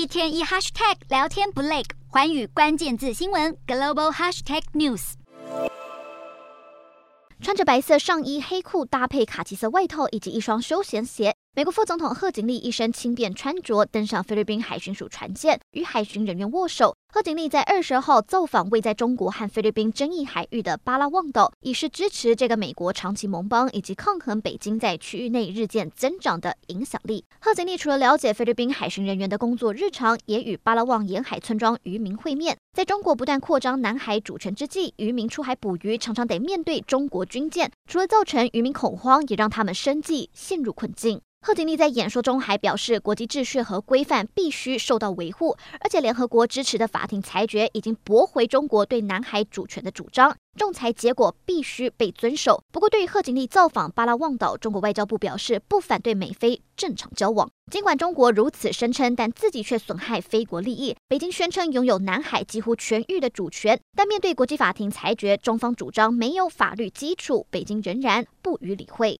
一天一 hashtag 聊天不累，环宇关键字新闻 global hashtag news。穿着白色上衣、黑裤搭配卡其色外套以及一双休闲鞋。美国副总统贺锦丽一身轻便穿着登上菲律宾海巡署船舰，与海巡人员握手。贺锦丽在二十号造访位在中国和菲律宾争议海域的巴拉望岛，以示支持这个美国长期盟邦以及抗衡北京在区域内日渐增长的影响力。贺锦丽除了了解菲律宾海巡人员的工作日常，也与巴拉望沿海村庄渔民会面。在中国不断扩张南海主权之际，渔民出海捕鱼常常得面对中国军舰，除了造成渔民恐慌，也让他们生计陷入困境。贺锦丽在演说中还表示，国际秩序和规范必须受到维护，而且联合国支持的法庭裁决已经驳回中国对南海主权的主张，仲裁结果必须被遵守。不过，对于贺锦丽造访巴拉望岛，中国外交部表示不反对美菲正常交往。尽管中国如此声称，但自己却损害菲国利益。北京宣称拥有南海几乎全域的主权，但面对国际法庭裁决，中方主张没有法律基础，北京仍然不予理会。